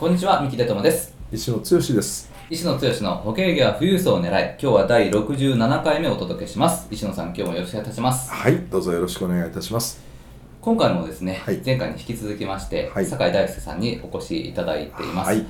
こんにちは三木出友です。石野剛です。石野剛の保険業は富裕層を狙い今日は第67回目をお届けします。石野さん今日もよろしくお願いいたします。はいどうぞよろしくお願いいたします。今回もですね、はい。前回に引き続きまして、はい。酒井大輔さんにお越しいただいています、はい。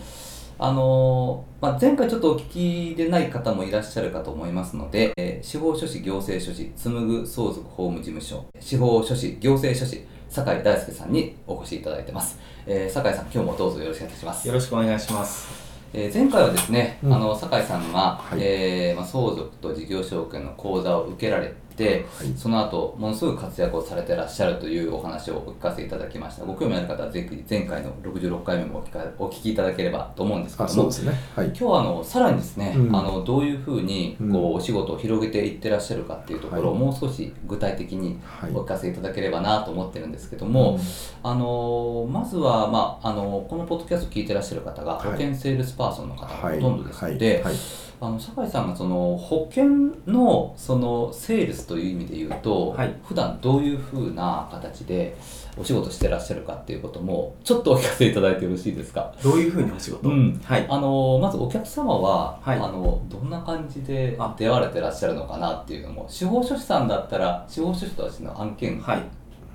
あのーまあ、前回ちょっとお聞きでない方もいらっしゃるかと思いますので、えー司法書士行政書士紡ぐ相続法務事務所司法書士行政書士酒井大輔さんにお越しいただいてます、えー酒井さん今日もどうぞよろしくお願いします。よろしくお願いします。えー前回はですね、うん。あの酒井さんが、はい。えーまあ、相続と事業承継の講座を受けられて、はい。その後ものすごく活躍をされてらっしゃるというお話をお聞かせいただきました。ご興味ある方はぜひ前回の66回目もお聞かお聞きいただければと思うんですけどもね。はい。今日はあのさらにですね、うん。あのどういうふうにこう、うんお仕事を広げていってらっしゃるかっていうところをはい。もう少し具体的にはい。お聞かせいただければなと思ってるんですけども、うん。あのまずは、まあ、あのこのポッドキャストを聞いてらっしゃる方がはい。保険セールスパーソンの方がはい。ほとんどですので、はい。はいあの酒井さんがその保険のそのセールスという意味で言うと、はい普段どういうふうな形でお仕事してらっしゃるかっていうこともちょっとお聞かせいただいてよろしいですか？どういうふうにお仕事、うんはい。あのまずお客様は、はいあのどんな感じであ出会われてらっしゃるのかなっていうのも司法書士さんだったら司法書士としての案件はい。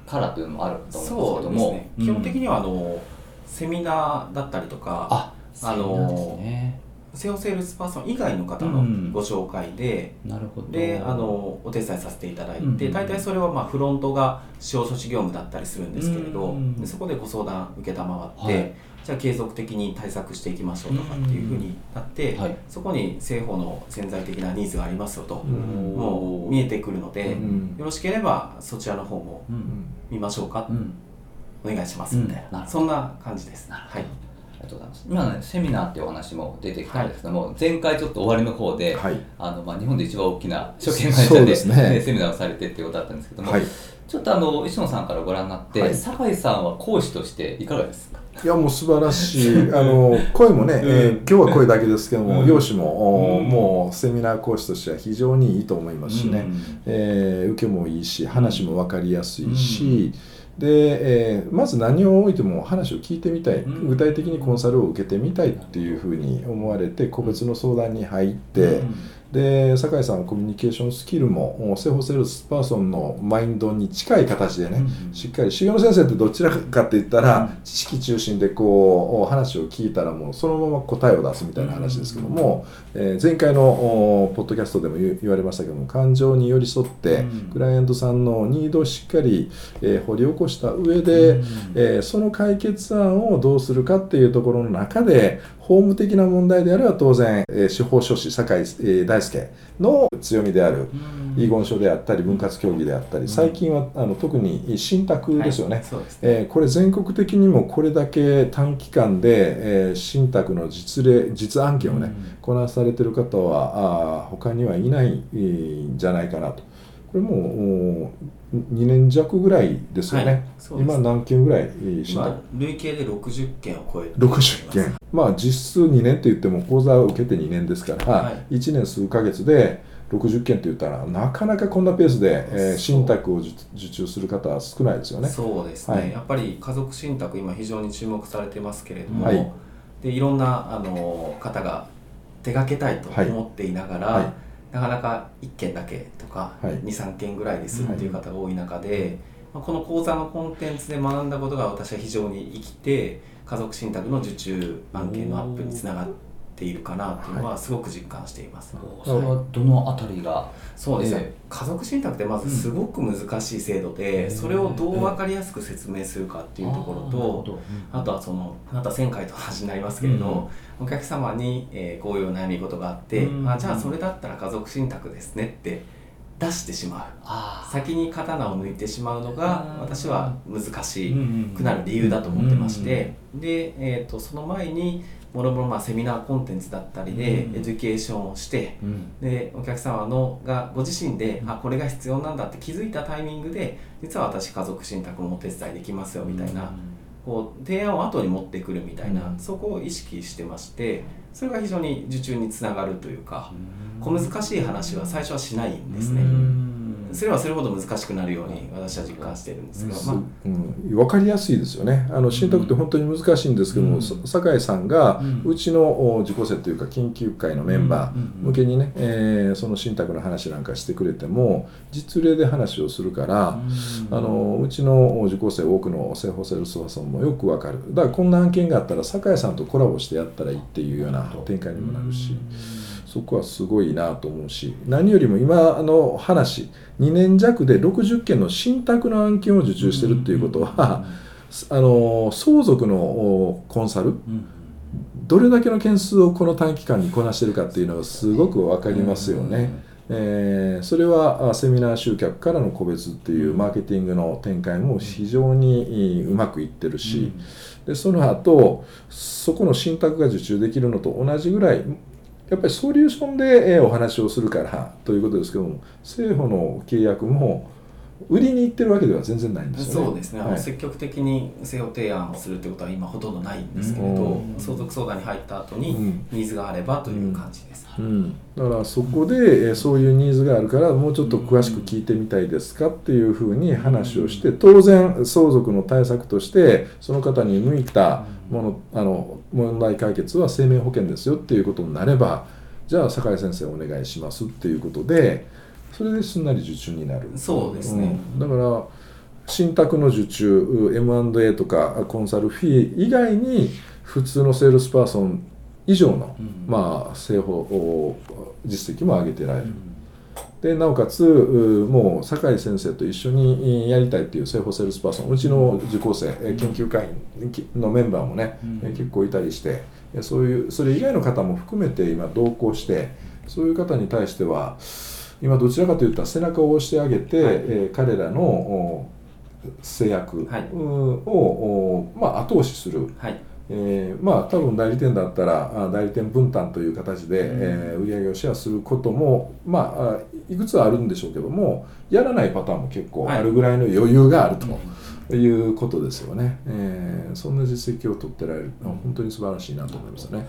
からというのもあると思そううんですけども、ですね。基本的にはあのセミナーだったりとか、ああのねセオセールスパーソン以外の方のうん。ご紹介で、なるほど。であのお手伝いさせていただいて、うん大体それはまあフロントが司法書士業務だったりするんですけれど、うんでそこでご相談受けたまわって、はい。じゃあ継続的に対策していきましょうとかっていうふうになって、はい。そこに政法の潜在的なニーズがありますよと、うんもう見えてくるので、うんよろしければそちらの方もううん。ん見ましょうか、うん。お願いしますみたいな、そんな感じです。はい、ありがとうございます。今ねセミナーっていうお話も出てきたんですけども、前回ちょっと終わりの方で、はい。あのまあ、日本で一番大きな証券会社でね セミナーをされてっていうことだったんですけども、はい。ちょっとあの石野さんからご覧になって、はい。酒井さんは講師としていかがですか？いやもう素晴らしい。あの声もね、えーうん今日は声だけですけども、うん。容姿も、おうん。もうセミナー講師としては非常にいいと思いますしね、えー受けもいいし話も分かりやすいし、で、えーまず何を置いても話を聞いてみたい、うん。具体的にコンサルを受けてみたいっていうふうに思われて個別の相談に入って、うんで酒井さんはコミュニケーションスキルもおセホセールスパーソンのマインドに近い形でね、うんしっかり修行の先生ってどちらかって言ったら、うん知識中心でこうお話を聞いたらもうそのまま答えを出すみたいな話ですけども、えー前回のおポッドキャストでも言言われましたけども感情に寄り添って、うんクライアントさんのニードをしっかり、えー掘り起こした上で、うんえーその解決案をどうするかっていうところの中で法務的な問題であれば当然、えー司法書士酒井、えー大輔の強みであるうん。遺言書であったり分割協議であったり最近はあの特に信託ですよね。えーこれ全国的にもこれだけ短期間で、えー信託の実例実案件をね、こなされてる方はあー他にはいない、えーんじゃないかなと。これも2年弱ぐらいですよね、はい今何件ぐらい、えー信まあ託、累計で60件を超えて60件。まあ実質2年って言っても講座を受けて2年ですから、はい。1年数ヶ月で60件って言ったらなかなかこんなペースで、えー信託を受受注する方は少ないですよね。そうですね、はい。やっぱり家族信託今非常に注目されてますけれども、はい。でいろんなあの方が手掛けたいとはい。思っていながら、はいなかなか1件だけとか、はい。23件ぐらいですっていう方が多い中で、まあ、この講座のコンテンツで学んだことが私は非常に生きて家族信託の受注案件のアップにつながっているかなというのはすごく実感しています。それはどのあたりが、そうです。ね、え。家族信託ってまずすごく難しい制度で、うん。それをどう分かりやすく説明するかっていうところと、あとはそのまた前回と同じになりますけれど、お客様に、えーこういう悩み事があって、うん。あじゃあそれだったら家族信託ですねって出してしまう。先に刀を抜いてしまうのが私は難しうんうんくなる理由だと思ってましてで、えー、とその前にもろもろまあセミナーコンテンツだったりでうん education をしてうん。でお客様のがご自身でうん。あこれが必要なんだって気づいたタイミングで実は私家族信託もお手伝いできますよみたいなこう提案を後に持ってくるみたいな、うん。そこを意識してましてそれが非常に受注につながるというか小うん。難しい話は最初はしないんですね。うんすればするほど難しくなるように私は実感しているんですけど、すまあ。うん、分かりやすいですよね。あの信託って本当に難しいんですけども、うん。さ酒井さんがうん。うちのお受講生というか研究会のメンバー向けにね、えーその信託の話なんかしてくれても実例で話をするから、あのうちの受講生多くの生保セールスパーソンもよくわかる。だからこんな案件があったら酒井さんとコラボしてやったらいいっていうような展開にもなるし。そこはすごいなと思うし何よりも今の話2年弱で60件の信託の案件を受注してるっていうことは、あの相続のおコンサルうんどれだけの件数をこの短期間にこなしてるかっていうのがすごく分かりますよね。えーそれはあセミナー集客からの個別っていうマーケティングの展開も非常にうまくいってるし、でその後そこの信託が受注できるのと同じぐらいやっぱりソリューションでえーお話をするからということですけども政府の契約も売りに行ってるわけでは全然ないんですよね。そうですね、はい。積極的に制度提案をするということは今ほとんどないんですけれど、うん。相続相談に入った後にうん。ニーズがあればという感じです。うん、だからそこで、えーそういうニーズがあるからもうちょっと詳しく聞いてみたいですか？っていうふうに話をして当然相続の対策としてその方に向いたものあの問題解決は生命保険ですよっていうことになればじゃあ酒井先生お願いしますっていうことでそれですんなり受注になる。そうですね、うん。だから信託の受注 M&A とかコンサルフィー以外に普通のセールスパーソン以上の、うん。まあ、生保実績も上げてられる、うんでなおかつうもう酒井先生と一緒にやりたいっていう生保セールスパーソンうちの受講生、え研究会員のメンバーもね、うん。え結構いたりしてえそういうそれ以外の方も含めて今同行してそういう方に対しては今どちらかといったら背中を押してあげて、はい。えー彼らのお制約はい。まあ、後押しする、はい、えーまあ多分代理店だったらあ代理店分担という形で、うん。えー売上をシェアすることもまああいくつはあるんでしょうけどもやらないパターンも結構あるぐらいの余裕があるということですよね、えーそんな実績を取ってられるのは本当に素晴らしいなと思いますね。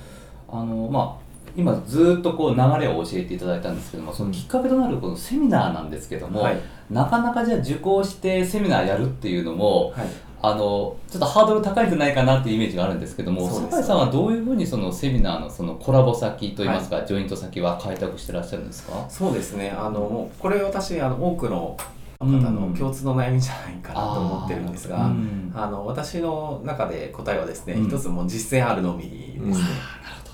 あのまあ今ずっとこう流れを教えていただいたんですけどもそのきっかけとなるこのセミナーなんですけども、はい。なかなかじゃあ受講してセミナーやるっていうのもはい、あのちょっとハードル高いんじゃないかなっていうイメージがあるんですけども酒井さんはどういうふうにそのセミナーのそのコラボ先といいますか、ジョイント先は開拓してらっしゃるんですか？そうですね、あのこれ私あの多くの方の共通の悩みじゃないかなと思ってるんですが、うん。あの私の中で答えはですね、うん。一つもう実践あるのみですね。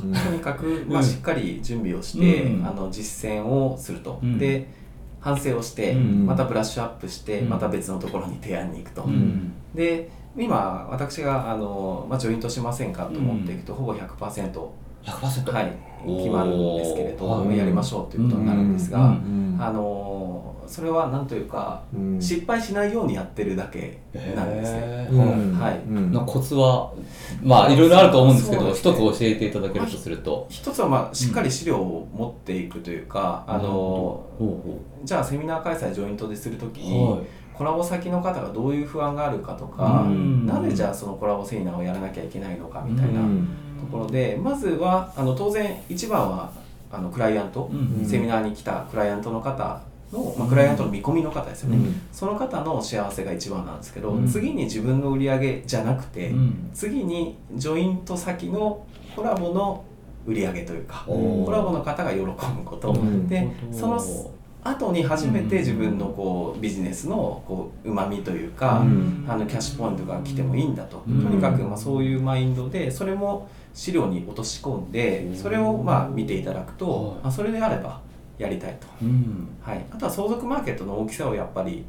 うんとにかく、まあ、うんしっかり準備をして、うん。あの実践をすると、うん。で反省をして、うん。またブラッシュアップして、うん。また別のところに提案に行くと、うんで今私があの、まあ、ジョイントしませんかと思っていくと、ほぼ100%、100%はい、決まるんですけれど、はいやりましょうということになるんですが、うん。うんあのそれは何というか、うん。失敗しないようにやってるだけなんですね。はいうん。のコツはまあいろいろあると思うんですけど一ね教えていただけるとすると。一つはまあしっかり資料を持っていくというか、あのほうほじゃあセミナー開催ジョイントでするときうに、はいコラボ先の方がどういう不安があるかとか、うん。なぜじゃあそのコラボセミナーをやらなきゃいけないのかみたいなうん。ところで、まずはあの当然一番はあのクライアント、うん。セミナーに来たクライアントの方の、まあ、クライアントの見込みの方ですよね、うん。その方の幸せが一番なんですけど、うん。次に自分の売り上げじゃなくて、うん。次にジョイント先のコラボの売り上げというか、コラボの方が喜ぶこと、うんでそどの後に初めて自分のこうビジネスのこうまみというか、うん。あのキャッシュポイントが来てもいいんだと、うん。とにかくまあそういうマインドでそれも資料に落とし込んでそれをまあ見ていただくと、はい。あそれであればやりたいと、うん。はい、あとは相続マーケットの大きさをやっぱり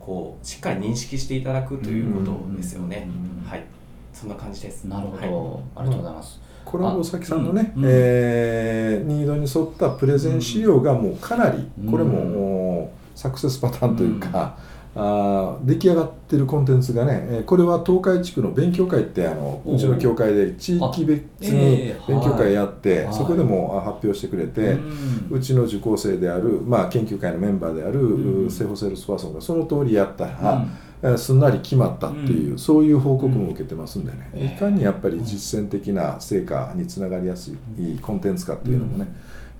こうしっかり認識していただくということですよね、うん。はい。そんな感じです。なるほはい。ど、ありがとうございます。コラボ先さんのね、うんうん。えーニードに沿ったプレゼン資料がもうかなり、うん。これも、サクセスパターンというか、あ出来上がってるコンテンツがね、えーこれは東海地区の勉強会ってあのおう。うちの教会で地域別にええ勉強会やって、はい。そこでもあ発表してくれて、うん。うちの受講生である、まあ、研究会のメンバーである、うん。セホセールスパーソンがその通りやったら、うん。えーすんなり決まったっていう、うん。そういう報告も受けてますんでね、うん。いかにやっぱり実践的な成果につながりやすいコンテンツかっていうのもね、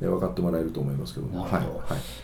えー分かってもらえると思いますけども、はいはい。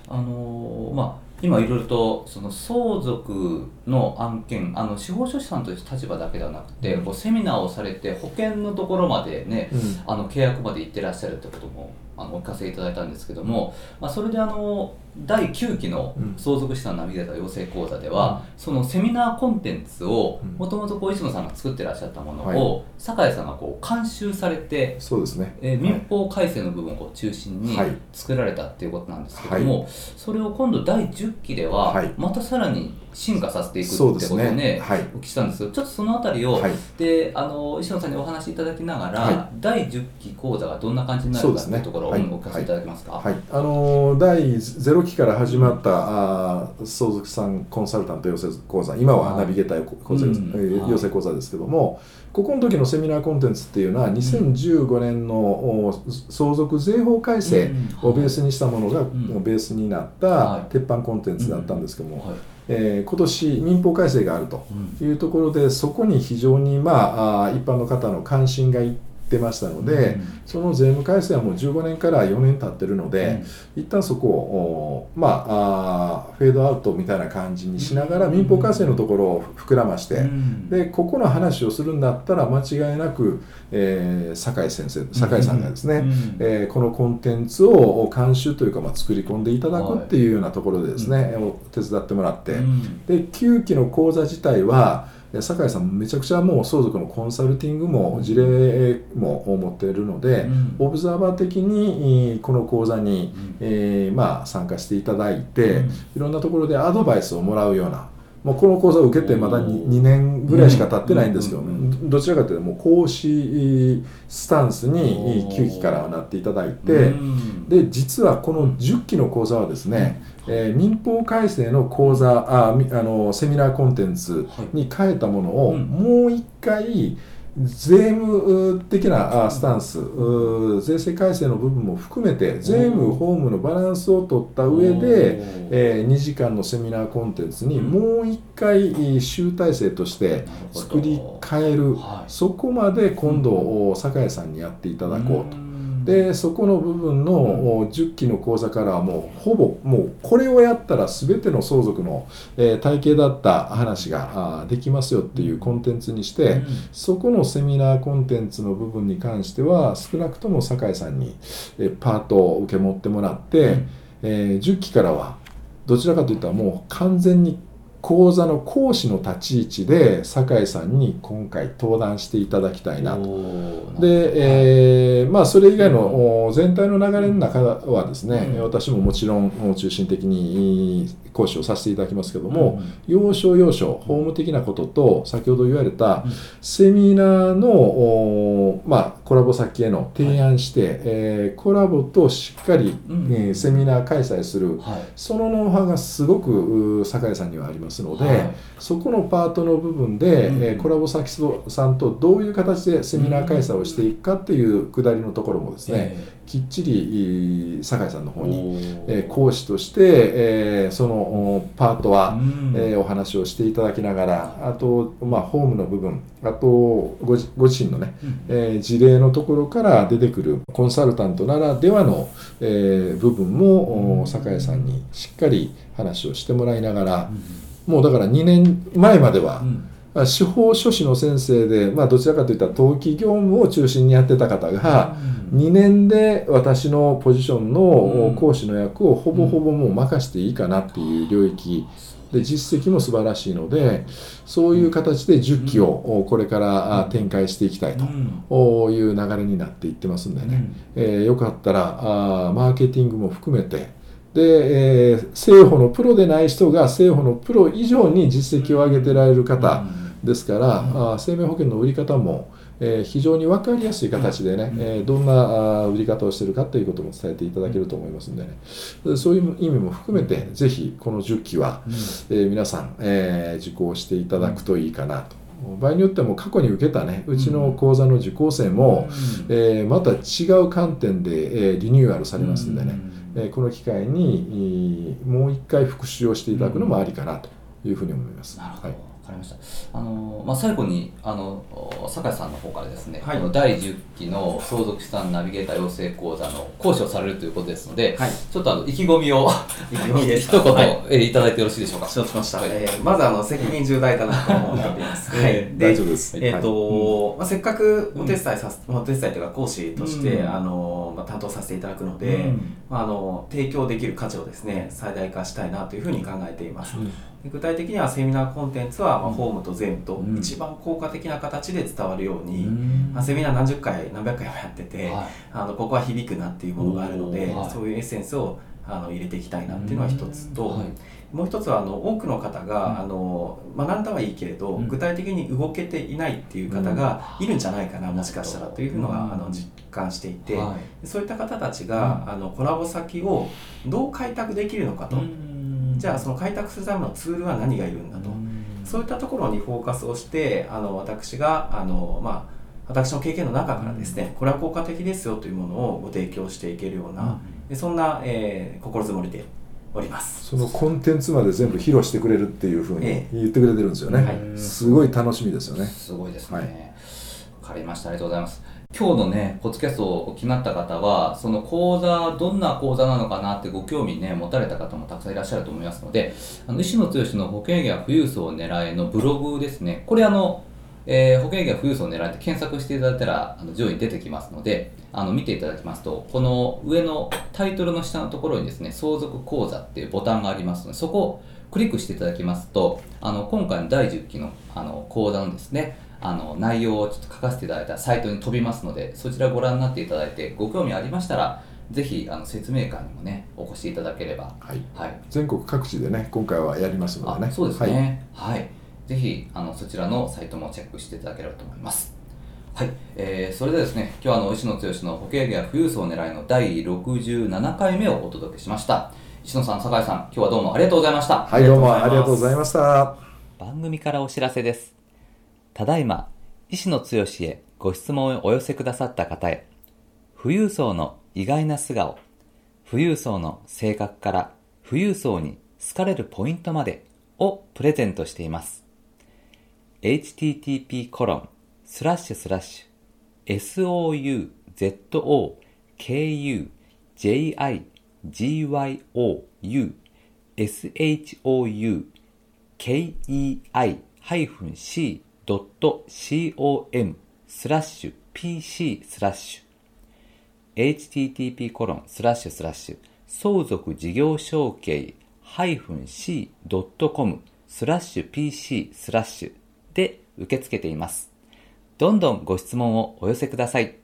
あのーまあ今いろいろとその相続の案件あの司法書士さんという立場だけではなくて、こうセミナーをされて保険のところまでね、うん。あの契約まで行ってらっしゃるってこともあのお聞かせいただいたんですけども、まあ、それであの第9期のうん。相続資産ナビゲーター養成講座では、そのセミナーコンテンツをうん。もともとこう石野さんが作ってらっしゃったものはい。を、酒井さんがこう監修されてそうですね、えー民法改正の部分を中心にはい。作られたっていうことなんですけども、それを今度第10期でははい。またさらに進化させていくってことをねね。はい。お聞きしたんです。けどちょっとそのあたりを、はい。であの石野さんにお話しいただきながら、は第10期講座がどんな感じになるかっていうところを、お聞かせいただけますか？はい、あのー第0期から始まった、あー相続産コンサルタント養成講座。今はナビゲーター養成講座ですけどもここの時のセミナーコンテンツっていうのは2015年のお相続税法改正をベースにしたものが、ん。ベースになっはい。た鉄板コンテンツだったんですけども、はいえー今年民法改正があるとうん。いうところでそこに非常に、まあ、一般の方の関心がいってましたので、うん。その税務改正はもう15年から4年経ってるので、一旦そこを、おまあ、フェードアウトみたいな感じにしながら、うん。民法改正のところを膨らまして、うん。でここの話をするんだったら間違いなく、えー酒井先生酒井さんがですね、うん。えーこのコンテンツを監修というか、まあ、作り込んでいただくっていうようなところでですね、を手伝ってもらって、うん。で9期の講座自体はえ酒井さんめちゃくちゃもう相続のコンサルティングも事例も持っているので、うん。オブザーバー的にえーこの講座に、うん。えーまあ、参加していただいて、うん。いろんなところでアドバイスをもらうようなもうこの講座を受けてまだ 2, おー2年ぐらいしか経ってないんですけど、うんうん。うん。どちらかというともう講師スタンスにおー。9期からはなっていただいて、うん。で実はこの10期の講座はですね、えー民法改正の講座あみあのセミナーコンテンツに変えたものを、うん。もう一回税務的なあスタンスう税制改正の部分も含めて税務法務のバランスを取った上で、えー2時間のセミナーコンテンツにうん。もう一回えー集大成として作り変える、はい。そこまで今度、お酒井さんにやっていただこうと。ん。でそこの部分のお10期の講座からはもうほぼもうこれをやったら全ての相続の、えー体系だった話ができますよっていうコンテンツにして、うん。そこのセミナーコンテンツの部分に関しては少なくとも酒井さんに、えーパートを受け持ってもらって、うん。えー10期からはどちらかといったらもう完全に講座の講師の立ち位置で酒井さんに今回登壇していただきたいなと。で、えーまあ、それ以外のお全体の流れの中はですね、うん。私ももちろんお中心的に講師をさせていただきますけども、うん。要所要所法務的なことと先ほど言われたうん。セミナーの、おまあ、コラボ先への提案して、えーコラボとしっかり、うん。えーセミナー開催する。はい。そのノウハウがすごくう酒井さんにはありますので、はい。そこのパートの部分で、うん。えーコラボ先さんとどういう形でセミナー開催をしていくかっていうくだりのところもですね、きっちり酒井さんのえ方に、ー。えー講師として、えーそのおパートは、うん。えーお話をしていただきながらあと、まあ、ホームの部分あとご自身のね、うん。えー事例のところから出てくるコンサルタントならではの、えー部分も、酒井さんにしっかり話をしてもらいながらうん。もうだから2年前までは、うん。まあ司法書士の先生で、まあ、どちらかといったら登記業務を中心にやってた方が、2年で私のポジションうのん。講師の役をほぼほぼもう任していいかなっていう領域。で実績も素晴らしいのでそういう形で10期をこれからあ展開していきたいとうん。いう流れになっていってますんでね、うん。えーよかったらあーマーケティングも含めてで、えー、政府のプロでない人が政府のプロ以上に実績を上げてられる方ですから、あー生命保険の売り方も、えー非常に分かりやすい形でね、うん。えーどんな売り方をしてるかということも伝えていただけると思いますんでね、でそういう意味も含めて、ぜひこの10期は、えー皆さん、えー受講していただくといいかなと。場合によっても過去に受けたねうちの講座の受講生も、えーまた違う観点で、えーリニューアルされますんでね、えーこの機会にえーもう一回復習をしていただくのもありかなというふうに思います。なるほど、はい。わかりました。あのまあ最後にあのお酒井さんの方からですね、はい。この第10期の相続資産ナビゲーター養成講座の講師をされるということですので、はい。ちょっとあの意気込みを 一言、はい。えーいただいてよろしいでしょうか？承知しました、はい。えーまずあの責任重大だなと思っておりま す、はい。え大丈夫です。えーとまあ、せっかくうんお手伝いさせ、お手伝いというか講師として、うん。あのまあ、担当させていただくので、うん。まあ、あの提供できる価値をですね最大化したいなというふうに考えています、具体的にはセミナーコンテンツは、まあ、うん。ホームとゼムとうん。一番効果的な形で伝わるように、うん。まあ、セミナー何十回何百回もやってて、はい。あのここは響くなっていうものがあるので、はい。そういうエッセンスをあの入れていきたいなっていうのは一つと、はい。もう一つはあの多くの方が、うん。あの学んだはいいけれど、うん。具体的に動けていないっていう方がいるんじゃないかな、もしかしたらというのは、うん。あの実感していて、はい。そういった方たちが、あのコラボ先をどう開拓できるのかと、うんじゃあその開拓するためのツールは何がいるんだと、そういったところにフォーカスをしてあの私があの、まあ、私の経験の中からですね、これは効果的ですよというものをご提供していけるような、でそんな、えー心づもりでおります。そのコンテンツまで全部披露してくれるっていうふうにえ言ってくれてるんですよね。はいすごい楽しみですよね。すごいですね。はいわかりました。ありがとうございます。今日のね、ポッドキャストをお聞きになった方は、その講座、どんな講座なのかなってご興味ね、持たれた方もたくさんいらっしゃると思いますので、あの石野剛の保険や富裕層を狙いのブログですね、これあの、えー保険や富裕層を狙いって検索していただいたらあの上位に出てきますのであの見ていただきますとこの上のタイトルの下のところにですね相続講座っていうボタンがありますのでそこをクリックしていただきますとあの今回の第10期のあの講座のですねあの内容をちょっと書かせていただいたサイトに飛びますのでそちらご覧になっていただいてご興味ありましたらぜひあの説明会にもねお越しいただければはい。はい全国各地でね、今回はやりますのでね。あそうですね。はい。ぜひあのそちらのサイトもチェックしていただければと思います。はい、えーそれではですね、今日はあの石野剛の保険や富裕層を狙いの第67回目をお届けしました。石野さん、酒井さん、今日はどうもありがとうございました。はい。はい、どうもありがとうございました。番組からお知らせです。ただいま、石野剛へご質問をお寄せくださった方へ、富裕層の意外な素顔、富裕層の性格から富裕層に好かれるポイントまでをプレゼントしています。http コロンスラッシュスラッシュ souzokujigyou shoukei-c kei-c.com スラッシュ pc スラッシュ http コロンスラッシュスラッシュ相続事業承継 -c.com スラッシュ pc スラッシュで受け付けています。どんどんご質問をお寄せください。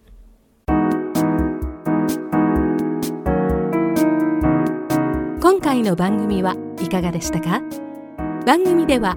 今回の番組はいかがでしたか？番組では